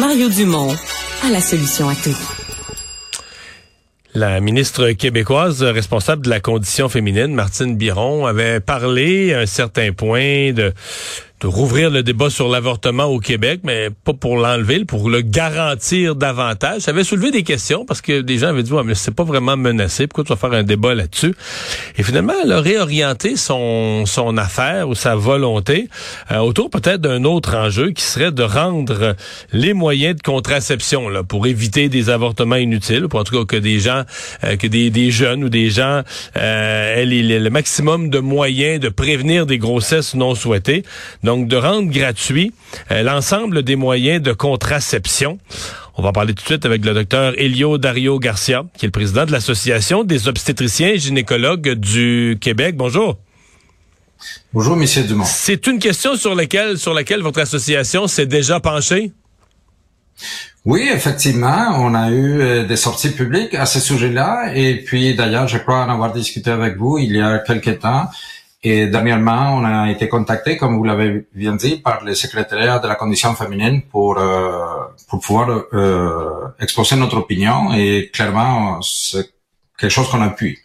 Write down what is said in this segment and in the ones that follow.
Mario Dumont a la solution à tout. La ministre québécoise responsable de la condition féminine, Martine Biron, avait parlé à un certain point de rouvrir le débat sur l'avortement au Québec, mais pas pour l'enlever, pour le garantir davantage. Ça avait soulevé des questions parce que des gens avaient dit, ouais, mais c'est pas vraiment menacé. Pourquoi tu vas faire un débat là-dessus? Et finalement, elle a réorienté son, son affaire ou sa volonté euh, autour peut-être d'un autre enjeu qui serait de rendre les moyens de contraception là, pour éviter des avortements inutiles, pour en tout cas que des gens, euh, que des, des jeunes ou des gens euh, aient le maximum de moyens de prévenir des grossesses non souhaitées. Donc, donc de rendre gratuit euh, l'ensemble des moyens de contraception. On va parler tout de suite avec le docteur Elio Dario Garcia, qui est le président de l'Association des obstétriciens et gynécologues du Québec. Bonjour. Bonjour, Monsieur Dumont. C'est une question sur laquelle, sur laquelle votre association s'est déjà penchée? Oui, effectivement, on a eu euh, des sorties publiques à ce sujet-là. Et puis, d'ailleurs, je crois en avoir discuté avec vous il y a quelques temps. Et dernièrement, on a été contacté, comme vous l'avez bien dit, par le secrétariat de la condition féminine pour euh, pour pouvoir euh, exposer notre opinion. Et clairement, c'est quelque chose qu'on appuie.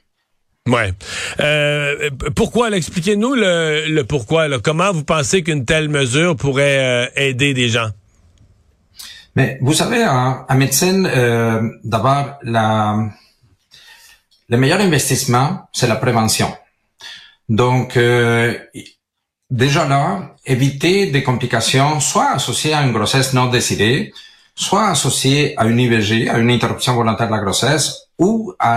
Ouais. Euh, pourquoi Expliquez-nous le, le pourquoi. Là. Comment vous pensez qu'une telle mesure pourrait euh, aider des gens? Mais vous savez, en, en médecine, euh, d'abord, la le meilleur investissement, c'est la prévention. Donc, euh, déjà là, éviter des complications soit associées à une grossesse non désirée, soit associées à une IVG, à une interruption volontaire de la grossesse, ou à,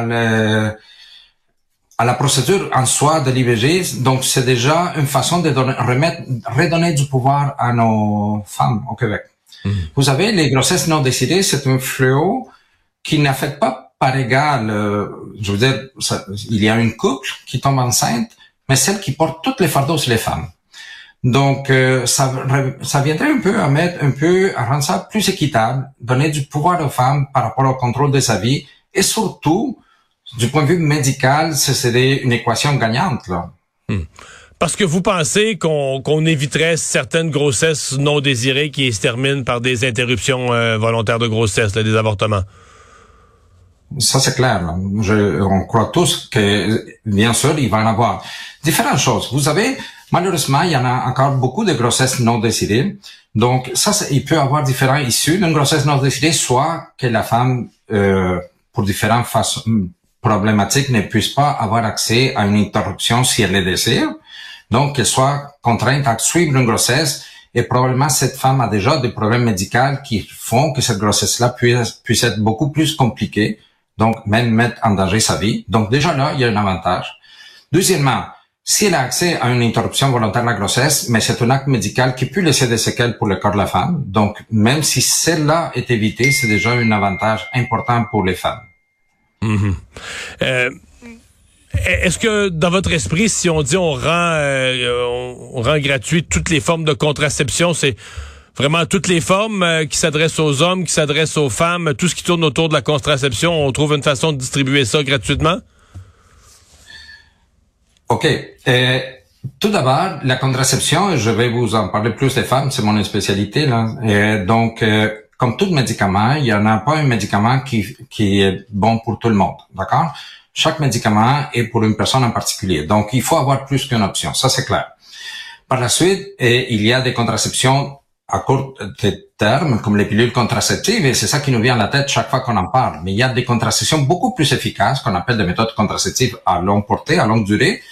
à la procédure en soi de l'IVG. Donc, c'est déjà une façon de donner, remettre, redonner du pouvoir à nos femmes au Québec. Mmh. Vous savez, les grossesses non désirées, c'est un fléau qui n'affecte pas par égal, euh, je veux dire, il y a une couple qui tombe enceinte, mais celle qui porte toutes les fardeaux, c'est les femmes. Donc, euh, ça, ça viendrait un peu à mettre un peu, à rendre ça plus équitable, donner du pouvoir aux femmes par rapport au contrôle de sa vie, et surtout, du point de vue médical, ce serait une équation gagnante, là. Hmm. Parce que vous pensez qu'on éviterait certaines grossesses non désirées qui se terminent par des interruptions euh, volontaires de grossesse, des avortements? Ça, c'est clair. Je, on croit tous que, bien sûr, il va en avoir différentes choses. Vous savez, malheureusement, il y en a encore beaucoup de grossesses non désirées. Donc, ça, il peut avoir différents issues d'une grossesse non désirée, soit que la femme, euh, pour différentes façons problématiques, ne puisse pas avoir accès à une interruption si elle le désire. Donc, qu'elle soit contrainte à suivre une grossesse et probablement cette femme a déjà des problèmes médicaux qui font que cette grossesse-là puisse, puisse être beaucoup plus compliquée donc même mettre en danger sa vie. Donc déjà là, il y a un avantage. Deuxièmement, si elle a accès à une interruption volontaire de la grossesse, mais c'est un acte médical qui peut laisser des séquelles pour le corps de la femme. Donc, même si celle-là est évitée, c'est déjà un avantage important pour les femmes. Mm-hmm. euh, Est-ce que dans votre esprit, si on dit on rend, euh, on rend gratuit toutes les formes de contraception, c'est vraiment toutes les formes euh, qui s'adressent aux hommes, qui s'adressent aux femmes, tout ce qui tourne autour de la contraception, on trouve une façon de distribuer ça gratuitement? OK. Euh, tout d'abord, la contraception, je vais vous en parler plus des femmes, c'est mon spécialité. Là. Euh, donc, comme tout médicament, il n'y en a pas un médicament qui, qui est bon pour tout le monde. D'accord? Chaque médicament est pour une personne en particulier. Donc, il faut avoir plus qu'une option. Ça, c'est clair. Par la suite, il y a des contraceptions à court terme, comme les pilules contraceptives, et c'est ça qui nous vient à la tête chaque fois qu'on en parle. Mais il y a des contraceptions beaucoup plus efficaces, qu'on appelle des méthodes contraceptives à longue portée, à longue durée,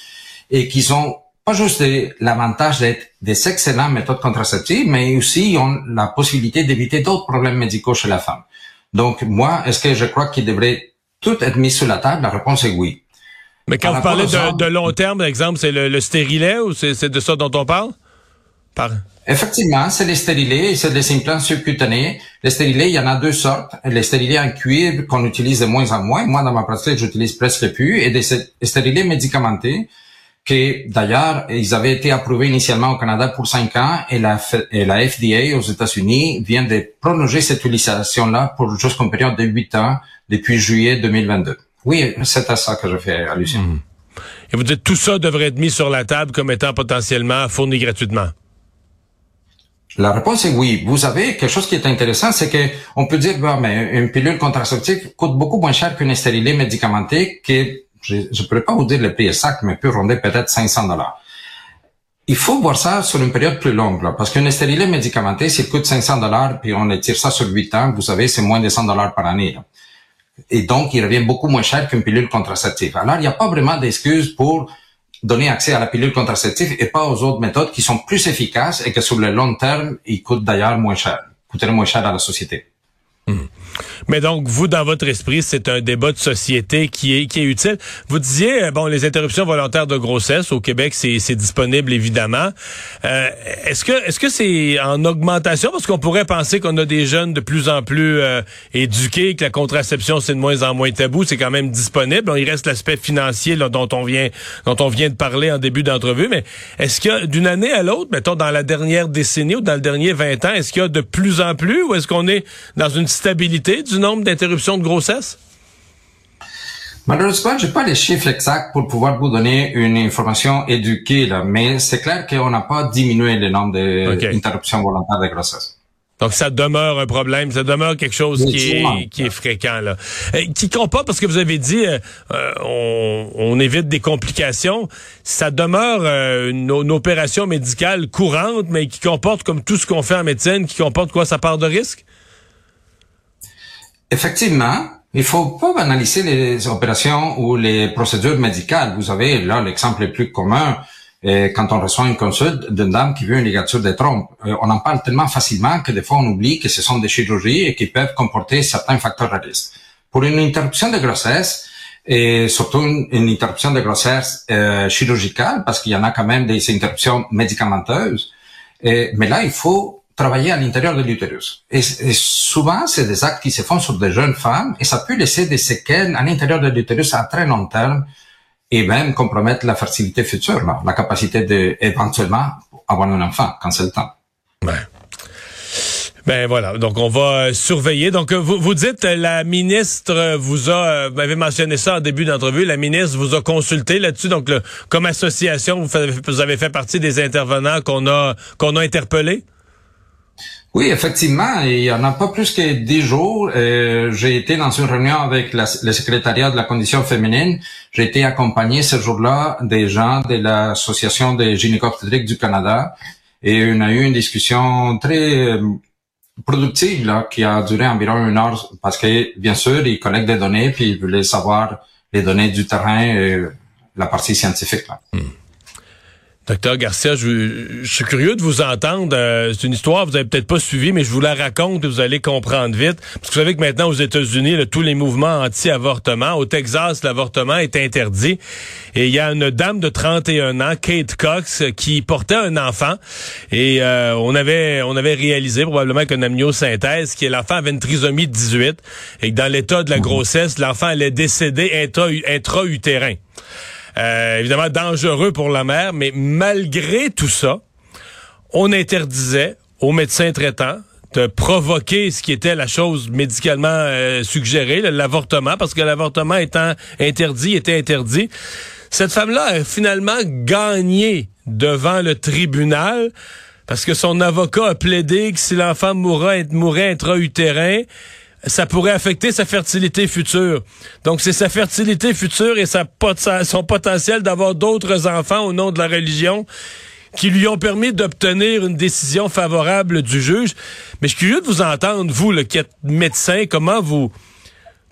et qui ont pas juste l'avantage d'être des excellentes méthodes contraceptives, mais aussi ont la possibilité d'éviter d'autres problèmes médicaux chez la femme. Donc, moi, est-ce que je crois qu'il devrait tout être mis sur la table? La réponse est oui. Mais quand vous parlez de, long terme, par exemple, c'est le, le stérilet ou c'est de ça dont on parle? Par... Effectivement, c'est les stérilés c'est les implants subcutanés. Les stérilés, il y en a deux sortes. Les stérilés en cuivre qu'on utilise de moins en moins. Moi, dans ma pratique, j'utilise presque plus. Et des stérilés médicamentés qui, d'ailleurs, ils avaient été approuvés initialement au Canada pour cinq ans et la, FDA aux États-Unis vient de prolonger cette utilisation-là pour jusqu'à période de huit ans depuis juillet 2022. Oui, c'est à ça que je fais allusion. Mmh. Et vous dites tout ça devrait être mis sur la table comme étant potentiellement fourni gratuitement. La réponse est oui. Vous avez quelque chose qui est intéressant, c'est que on peut dire, bah, mais une pilule contraceptive coûte beaucoup moins cher qu'une stérilet médicamentée que je ne pourrais pas vous dire le prix exact, mais peut ronder peut-être 500 dollars. Il faut voir ça sur une période plus longue, là, parce qu'une stérilet médicamentée, s'il coûte 500 dollars, puis on étire ça sur 8 ans, vous savez, c'est moins de 100 dollars par année. Et donc, il revient beaucoup moins cher qu'une pilule contraceptive. Alors, il n'y a pas vraiment d'excuse pour donner accès à la pilule contraceptive et pas aux autres méthodes qui sont plus efficaces et que sur le long terme, ils coûtent d'ailleurs moins cher, coûteraient moins cher à la société. Hmm. Mais donc, vous, dans votre esprit, c'est un débat de société qui est, qui est utile. Vous disiez, euh, bon, les interruptions volontaires de grossesse au Québec, c'est disponible évidemment. Euh, est-ce que est-ce que c'est en augmentation? Parce qu'on pourrait penser qu'on a des jeunes de plus en plus euh, éduqués, que la contraception c'est de moins en moins tabou, c'est quand même disponible. il reste l'aspect financier là, dont on vient dont on vient de parler en début d'entrevue. Mais est-ce que d'une année à l'autre, mettons dans la dernière décennie ou dans le dernier 20 ans, est-ce qu'il y a de plus en plus ou est-ce qu'on est dans une stabilité du nombre d'interruptions de grossesse? Malheureusement, j'ai pas les chiffres exacts pour pouvoir vous donner une information éduquée, là, mais c'est clair qu'on n'a pas diminué le nombre d'interruptions volontaires de grossesse. Donc ça demeure un problème, ça demeure quelque chose qui est, qui est fréquent là. Euh, qui comporte parce que vous avez dit euh, euh, on, on, évite des complications, ça demeure une, une, opération médicale courante mais qui comporte comme tout ce qu'on fait en médecine, qui comporte quoi? Sa part de risque? Effectivement, il faut pas banaliser les opérations ou les procédures médicales. Vous avez là l'exemple le plus commun euh, quand on reçoit une consulte d'une dame qui veut une ligature des trompes. Euh, on en parle tellement facilement que des fois on oublie que ce sont des chirurgies et qui peuvent comporter certains facteurs de risque. Pour une interruption de grossesse, et surtout une, interruption de grossesse euh, chirurgicale, parce qu'il y en a quand même des interruptions médicamenteuses, mais là il faut travailler à l'intérieur de l'utérus. Et, souvent, c'est des actes qui se font sur des jeunes femmes et ça peut laisser des séquelles à l'intérieur de l'utérus à très long terme et même compromettre la fertilité future, la capacité de éventuellement avoir un enfant quand c'est le temps. Ben voilà, donc on va euh, surveiller. Donc euh, vous, vous dites euh, la ministre vous a, vous m'avez mentionné ça en début d'entrevue, la ministre vous a consulté là-dessus. Donc comme association, vous, vous, avez fait partie des intervenants qu'on a qu'on a interpellés? Oui, effectivement, il y en a pas plus que dix jours. Euh, j'ai été dans une réunion avec le secrétariat de la condition féminine. J'ai été accompagné ce jour-là des gens de l'association des gynécobstétriques du Canada et on a eu une discussion très euh, productive là, qui a duré environ une heure parce que bien sûr ils collectent des données puis ils voulaient savoir les données du terrain et la partie scientifique. Là. Hmm. Docteur Garcia, je, suis curieux de vous entendre. Euh, c'est une histoire que vous avez peut-être pas suivie, mais je vous la raconte et vous allez comprendre vite. Parce que vous savez que maintenant aux États-Unis, tous les mouvements anti-avortement, au Texas, l'avortement est interdit. Et il y a une dame de 31 ans, Kate Cox, qui portait un enfant. Et euh, on avait on avait réalisé probablement qu'un amniosynthèse, qui est l'enfant avait une trisomie de 18, et que dans l'état de la grossesse, l'enfant allait décéder intra-utérin. Euh, évidemment dangereux pour la mère, mais malgré tout ça, on interdisait aux médecins traitants de provoquer ce qui était la chose médicalement euh, suggérée, l'avortement, parce que l'avortement étant interdit, était interdit. Cette femme-là a finalement gagné devant le tribunal parce que son avocat a plaidé que si l'enfant mourrait, mourrait intra-utérin, ça pourrait affecter sa fertilité future. Donc, c'est sa fertilité future et sa, son potentiel d'avoir d'autres enfants au nom de la religion qui lui ont permis d'obtenir une décision favorable du juge. Mais je suis curieux de vous entendre, vous, le qui êtes médecin, comment vous...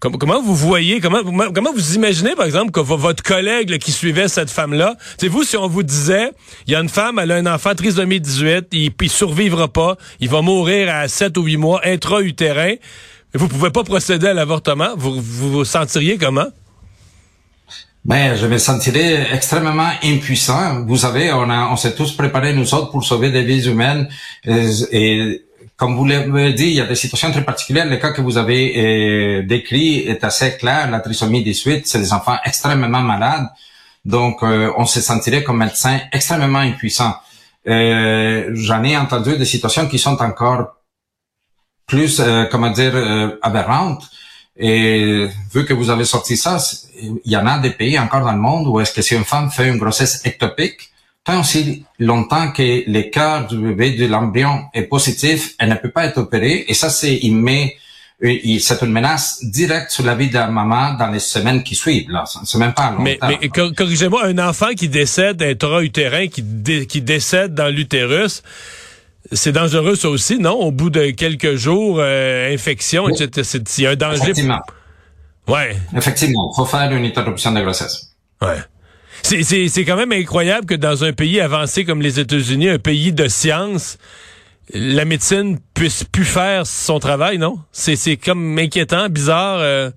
Comment, vous voyez, comment, comment vous imaginez, par exemple, que votre collègue qui suivait cette femme-là, c'est vous, si on vous disait, il y a une femme, elle a un enfant trisomie 18, il, il survivra pas, il va mourir à 7 ou 8 mois, intra-utérin, vous pouvez pas procéder à l'avortement? Vous, vous sentiriez comment? Ben, je me sentirais extrêmement impuissant. Vous savez, on a, on s'est tous préparés nous autres pour sauver des vies humaines. Et, comme vous l'avez dit, il y a des situations très particulières. Le cas que vous avez euh, décrit est assez clair. La trisomie 18, c'est des enfants extrêmement malades. Donc, euh, on se sentirait comme médecin extrêmement impuissant. Euh, J'en ai entendu des situations qui sont encore plus, euh, comment dire, euh, aberrante. Et vu que vous avez sorti ça, il y en a des pays encore dans le monde où est-ce que si une femme fait une grossesse ectopique, tant aussi longtemps que cœur du bébé, de l'embryon est positif, elle ne peut pas être opérée. Et ça, c'est, il met, c'est une menace directe sur la vie de la maman dans les semaines qui suivent. Là, c'est même pas Mais, mais corrigez-moi, un enfant qui décède intra-utérin, qui, qui décède dans l'utérus, c'est dangereux ça aussi, non? Au bout de quelques jours, euh, infection, etc. Il y a un danger. Effectivement. Ouais. Effectivement, faut faire une interruption de grossesse. Ouais. C'est quand même incroyable que dans un pays avancé comme les États-Unis, un pays de science, la médecine puisse plus faire son travail, non? C'est comme inquiétant, bizarre. Euh.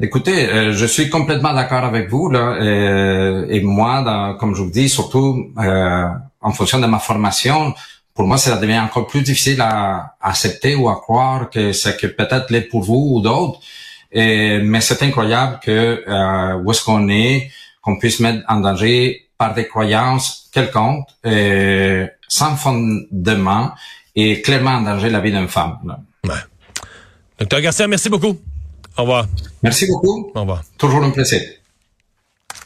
Écoutez, euh, je suis complètement d'accord avec vous là, euh, et moi, comme je vous dis, surtout en fonction de ma formation, pour moi, ça devient encore plus difficile à, accepter ou à croire que c'est que peut-être l'est pour vous ou d'autres. mais c'est incroyable que où est-ce qu'on est, qu'on puisse mettre en danger par des croyances quelconques sans fondement et clairement en danger la vie d'une femme. Ouais. Docteur Garcia, merci beaucoup. Au revoir. Merci beaucoup. Au revoir. Toujours un plaisir.